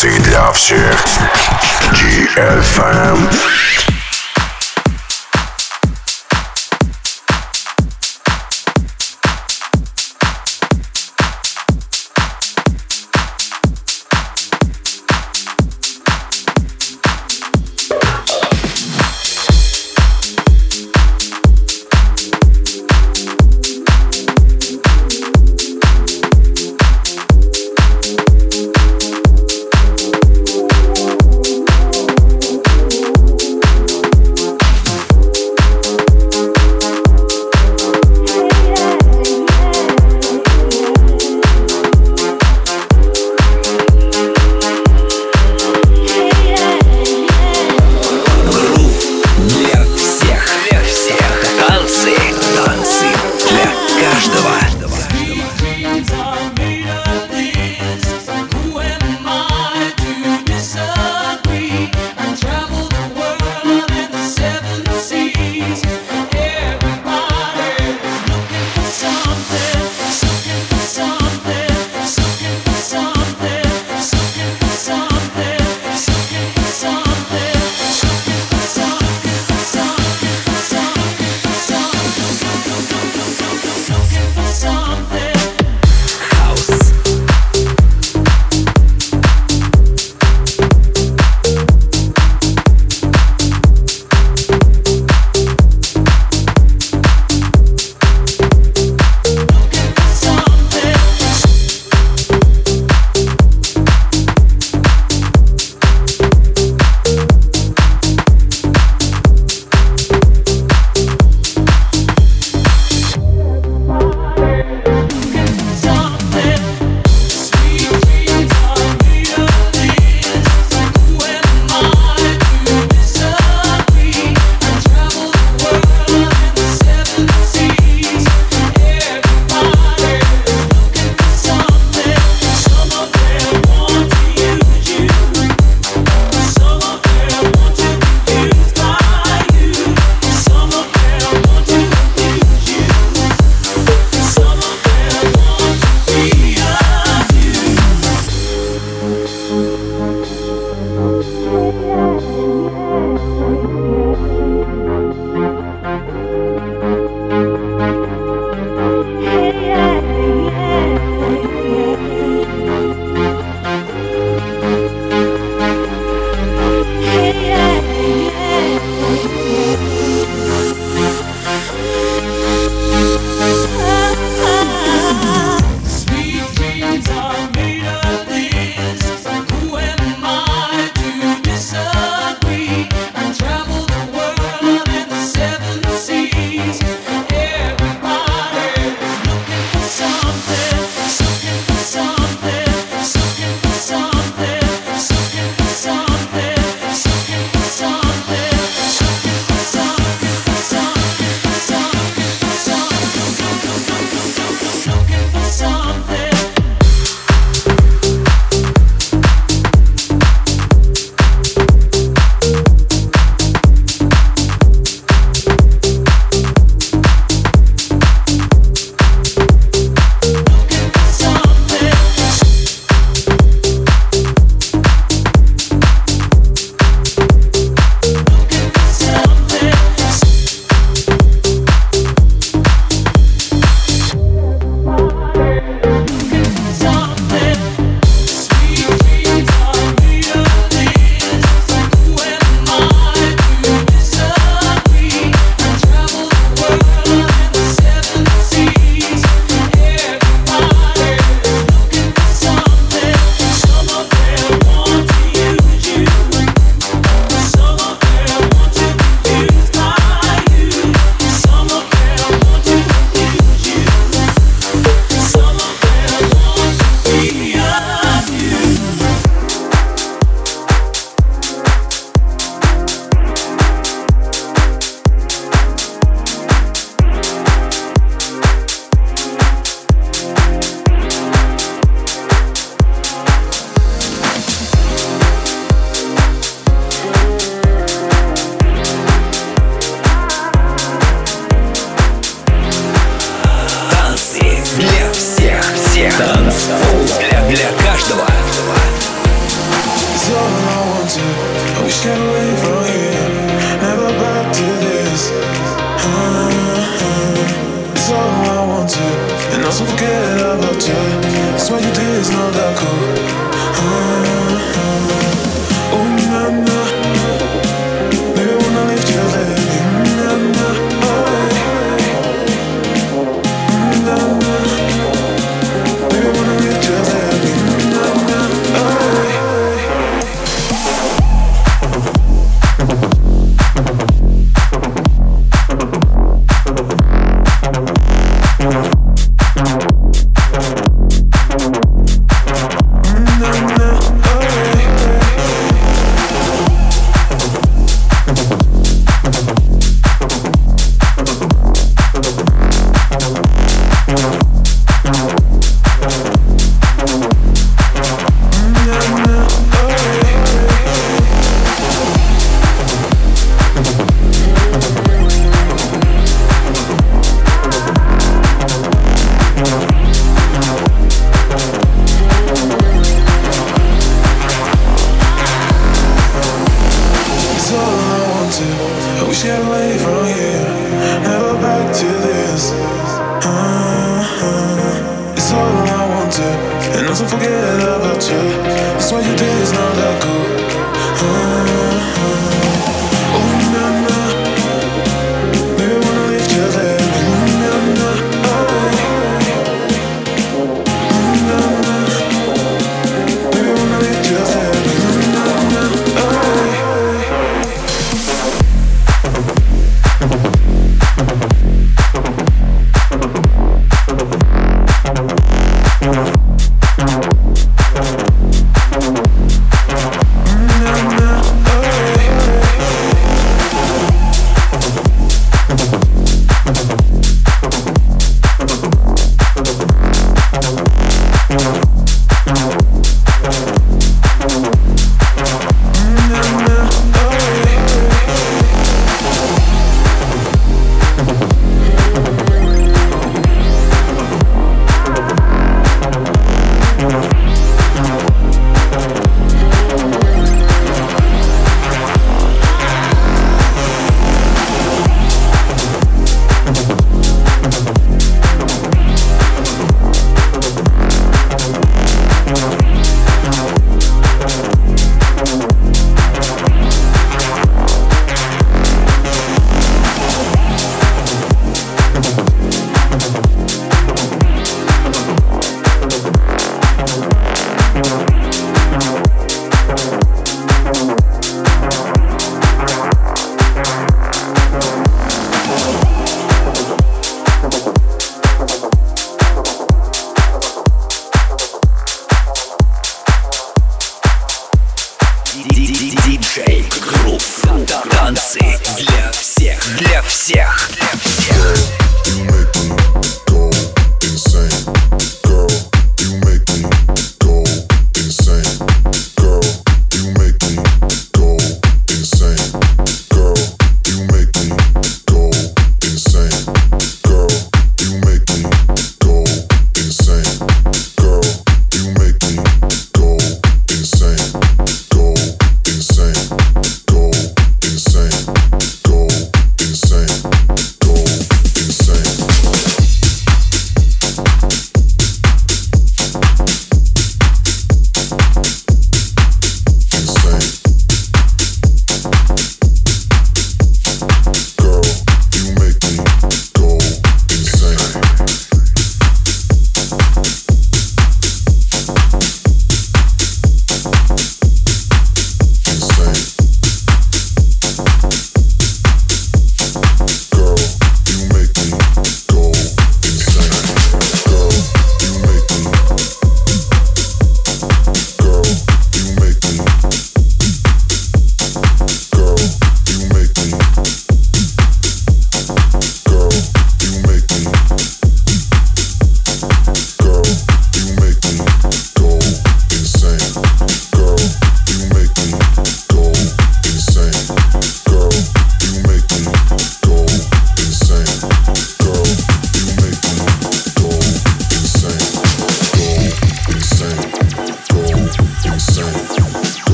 Танцы для всех. GFM.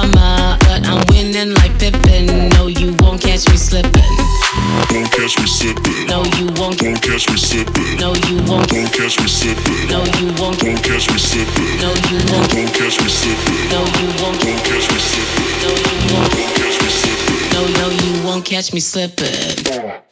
drama, but I'm winning like Pippin. No, you won't catch me slipping. Won't catch me sipping. No, you won't. Won't catch me sipping. No, you won't. Won't catch me sipping. No, you won't. Won't catch me sipping. No, you won't. Won't catch me sipping. No, you won't. Won't catch me sipping. No, you won't. Won't catch me sipping. No, no, you won't catch me slipping.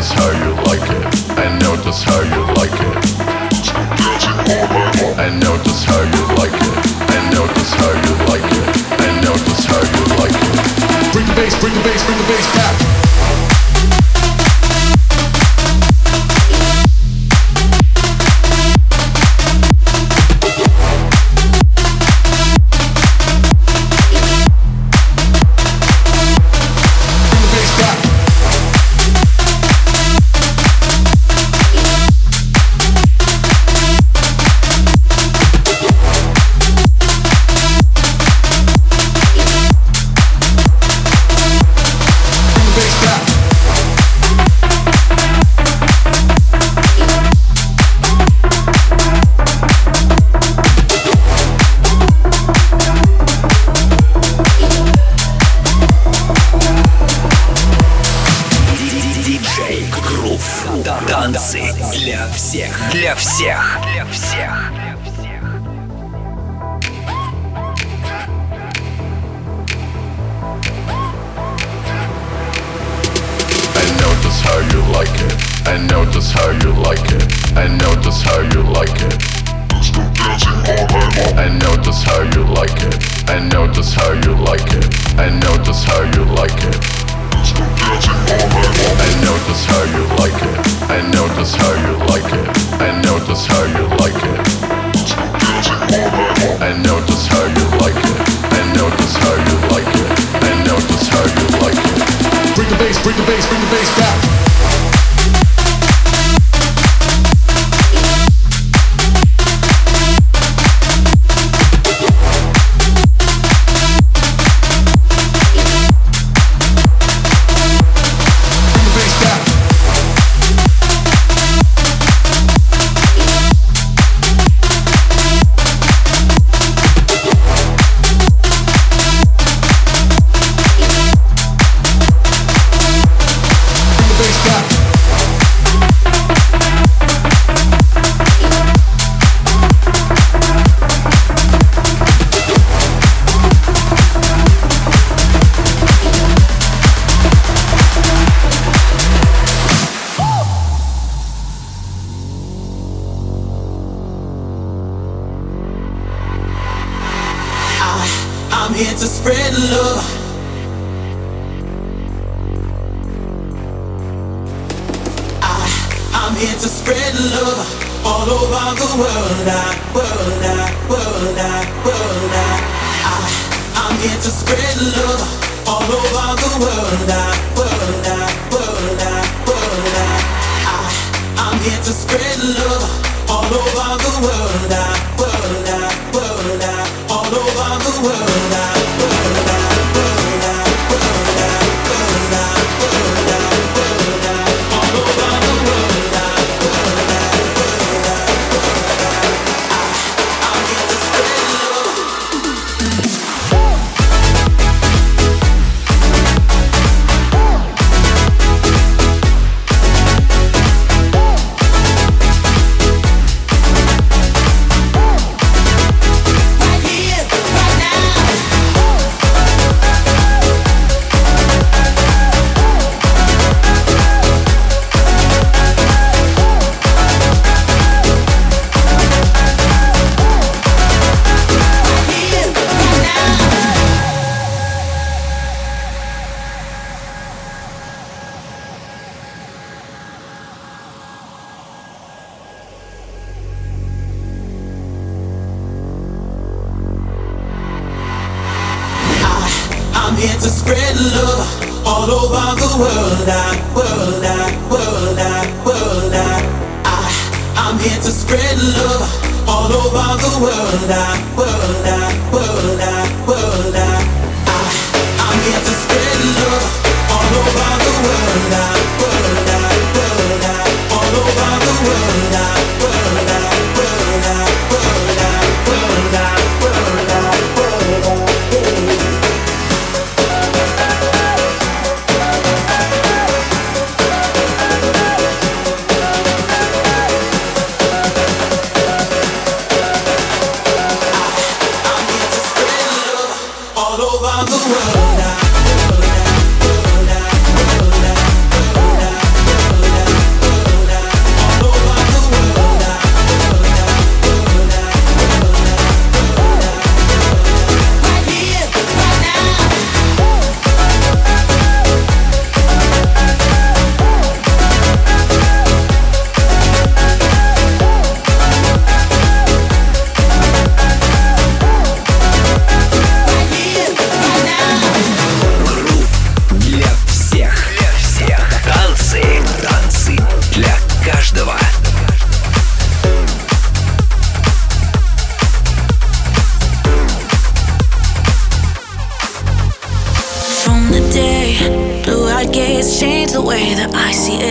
just how you like it. I know just how you like it. I know just how you like it. I know just how you like it. I know just how you like it. Bring the bass, bring the bass, bring the bass. bass, bring the bass back.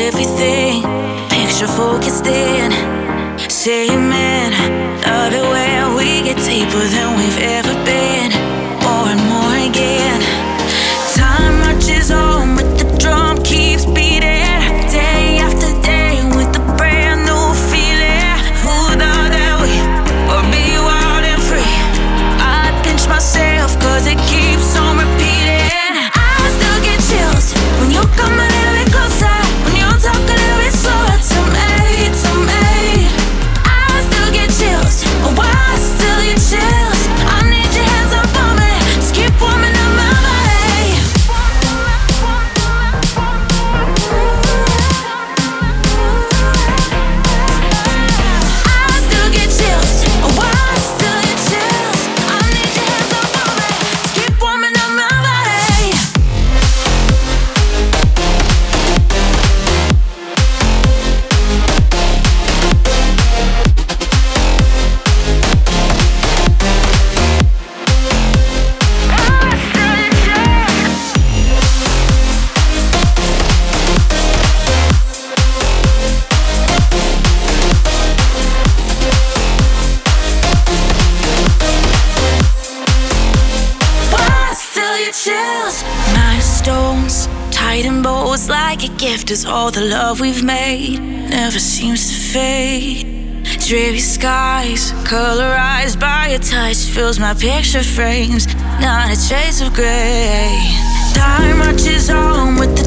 everything. Picture focused in, saying, man. Dreamy skies, colorized by your touch, fills my picture frames, not a trace of gray. Time marches on with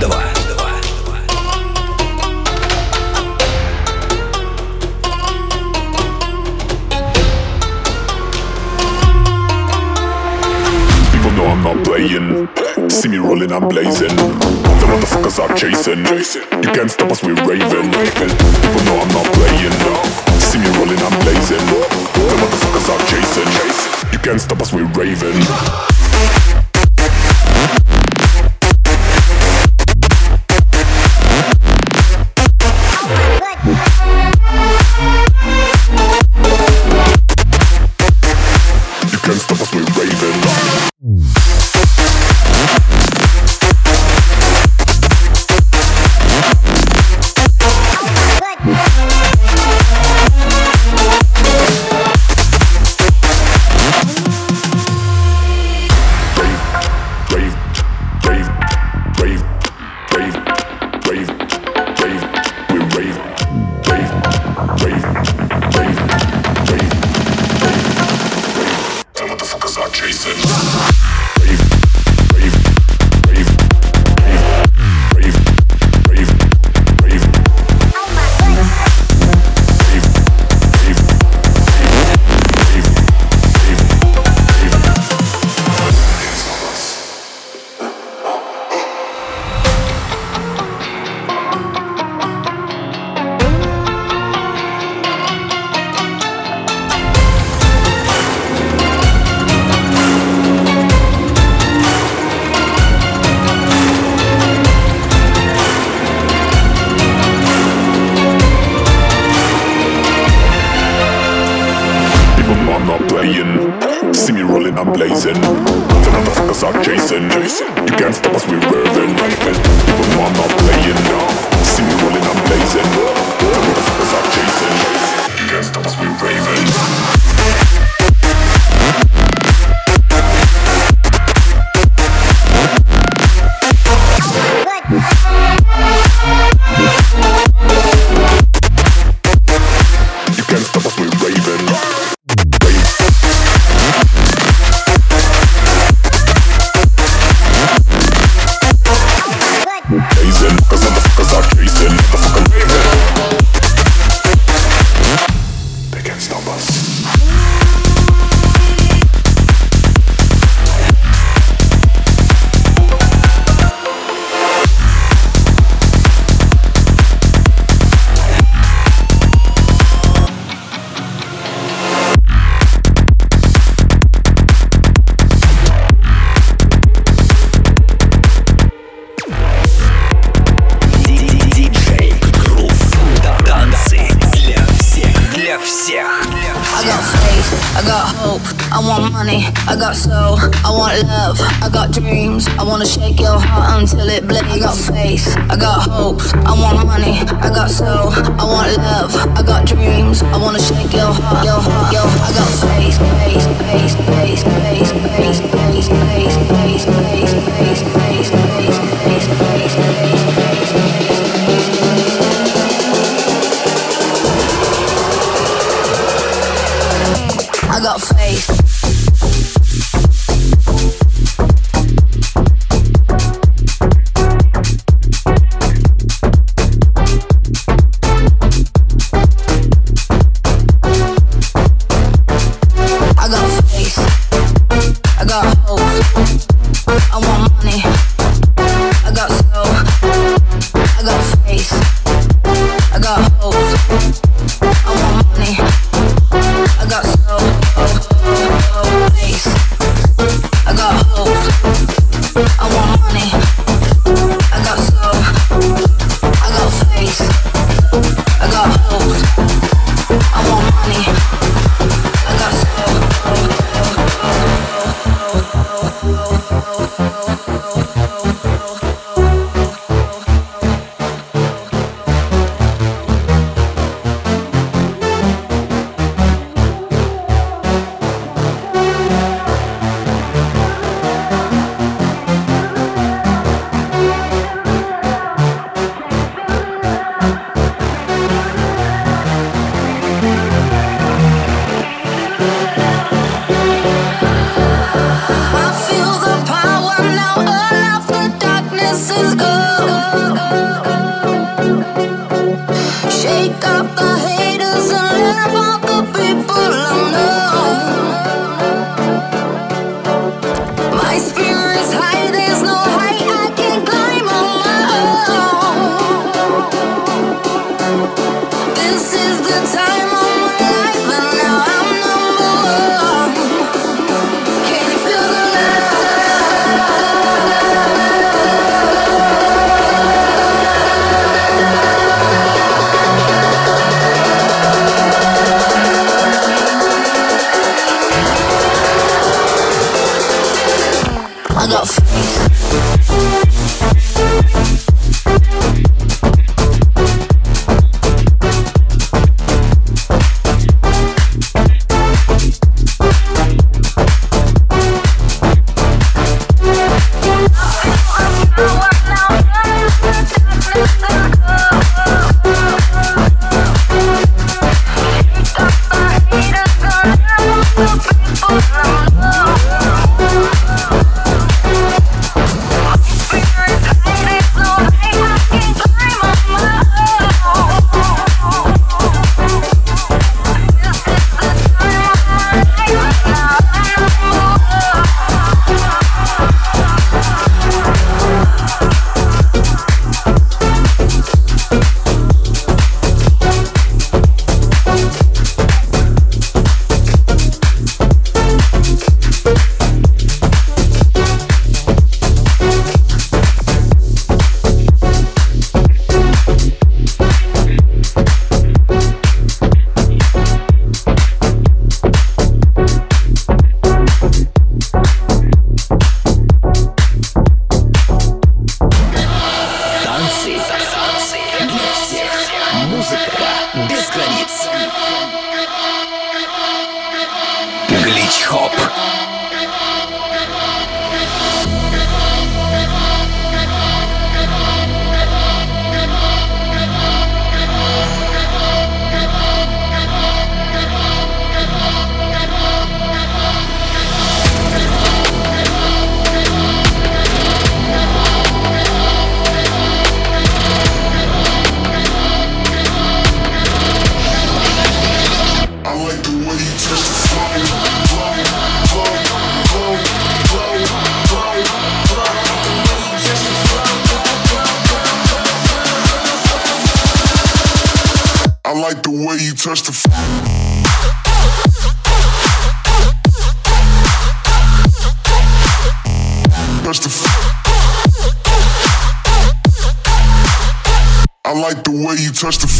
каждого. No, I'm not playing. See me rolling, I'm blazing. The motherfuckers are chasing. You can't stop us, we're raving. People know I'm not playing. See me rolling, I'm blazing. The motherfuckers are chasing. You can't stop us, we're raving. playing. See me rolling, I'm blazing. The motherfuckers are chasing. You can't stop us, we're raving. Even though I'm not playing. See me rolling, I'm blazing. The motherfuckers are chasing. You can't stop us, we're raving. got touch the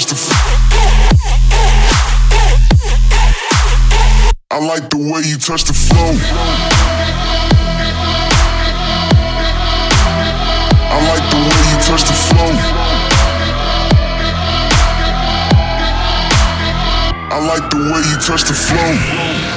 touch the. F- I like the way you touch the flow. I like the way you touch the flow. I like the way you touch the flow.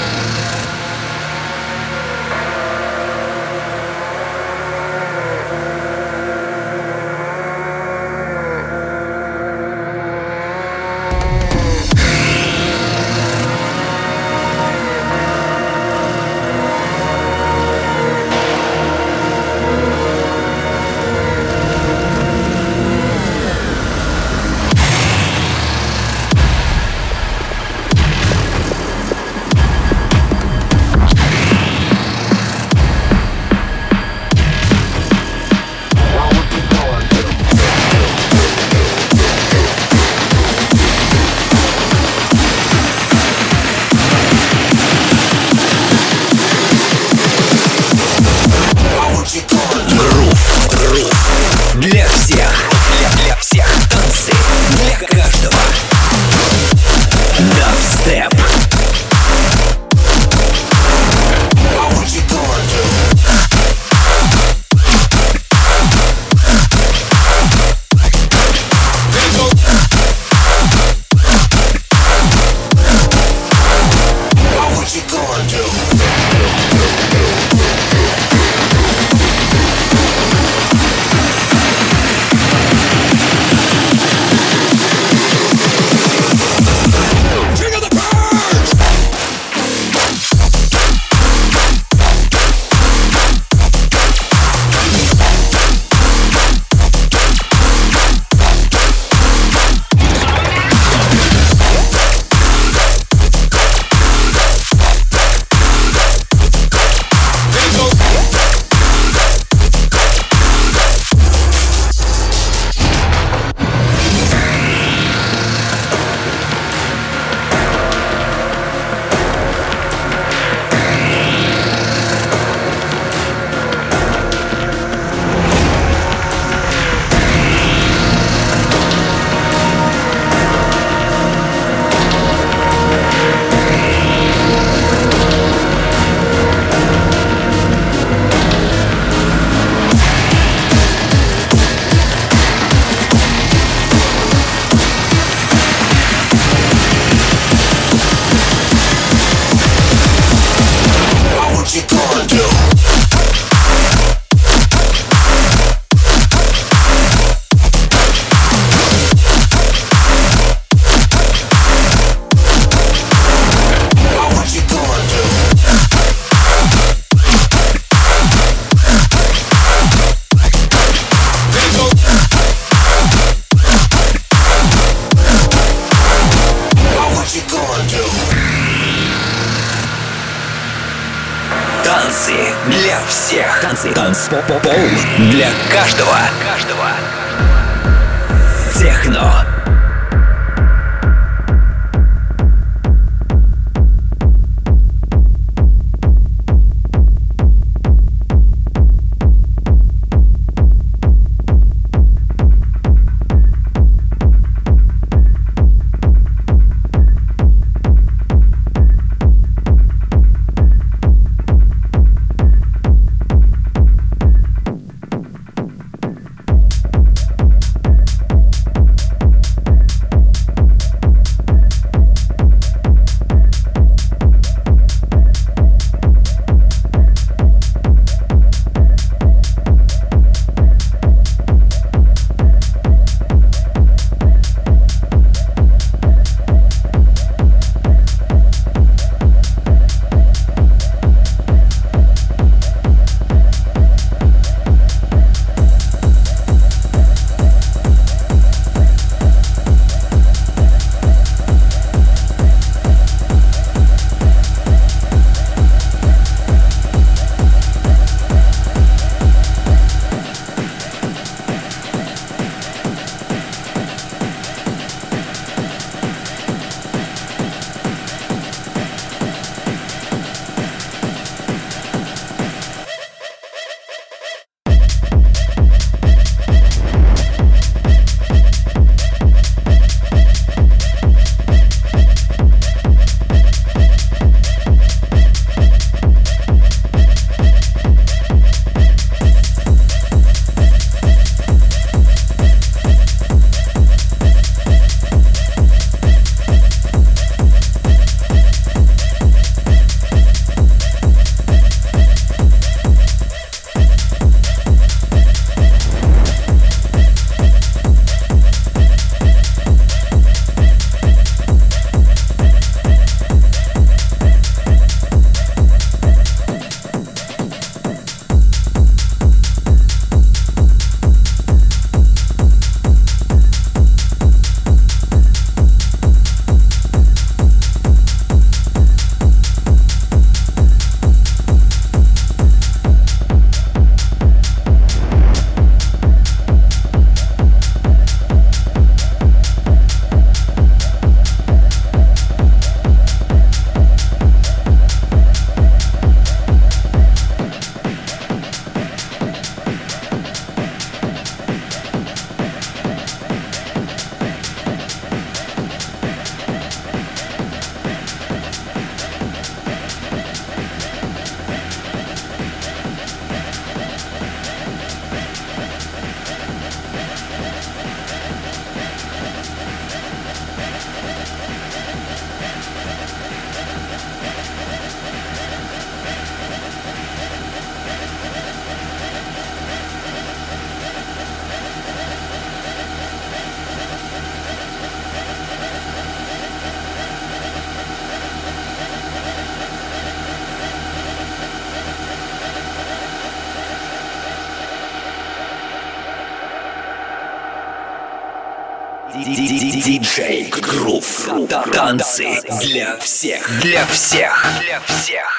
Для всех. Для всех. Для всех.